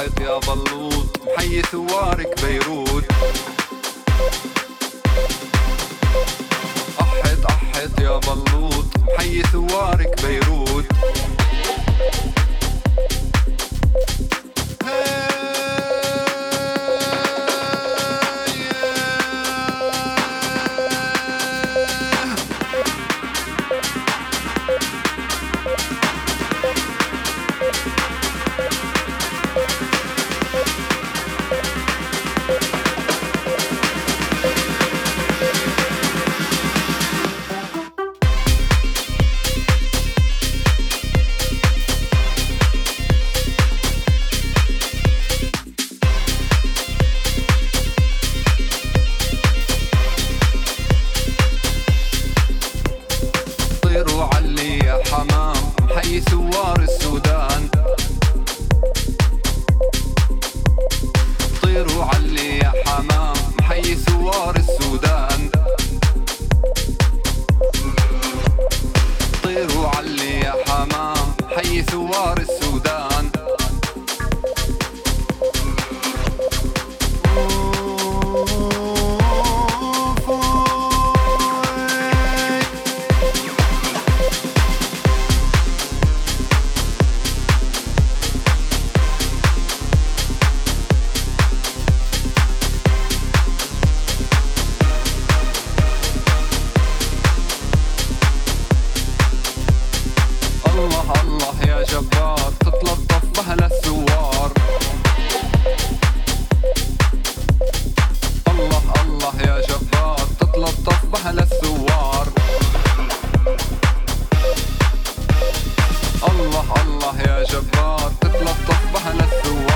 واحد يا بلوط محيي ثوارك بيروت. أحد أحد يا بلوط محيي ثوارك بيروت. الله يا جبار تطلب بها للثوار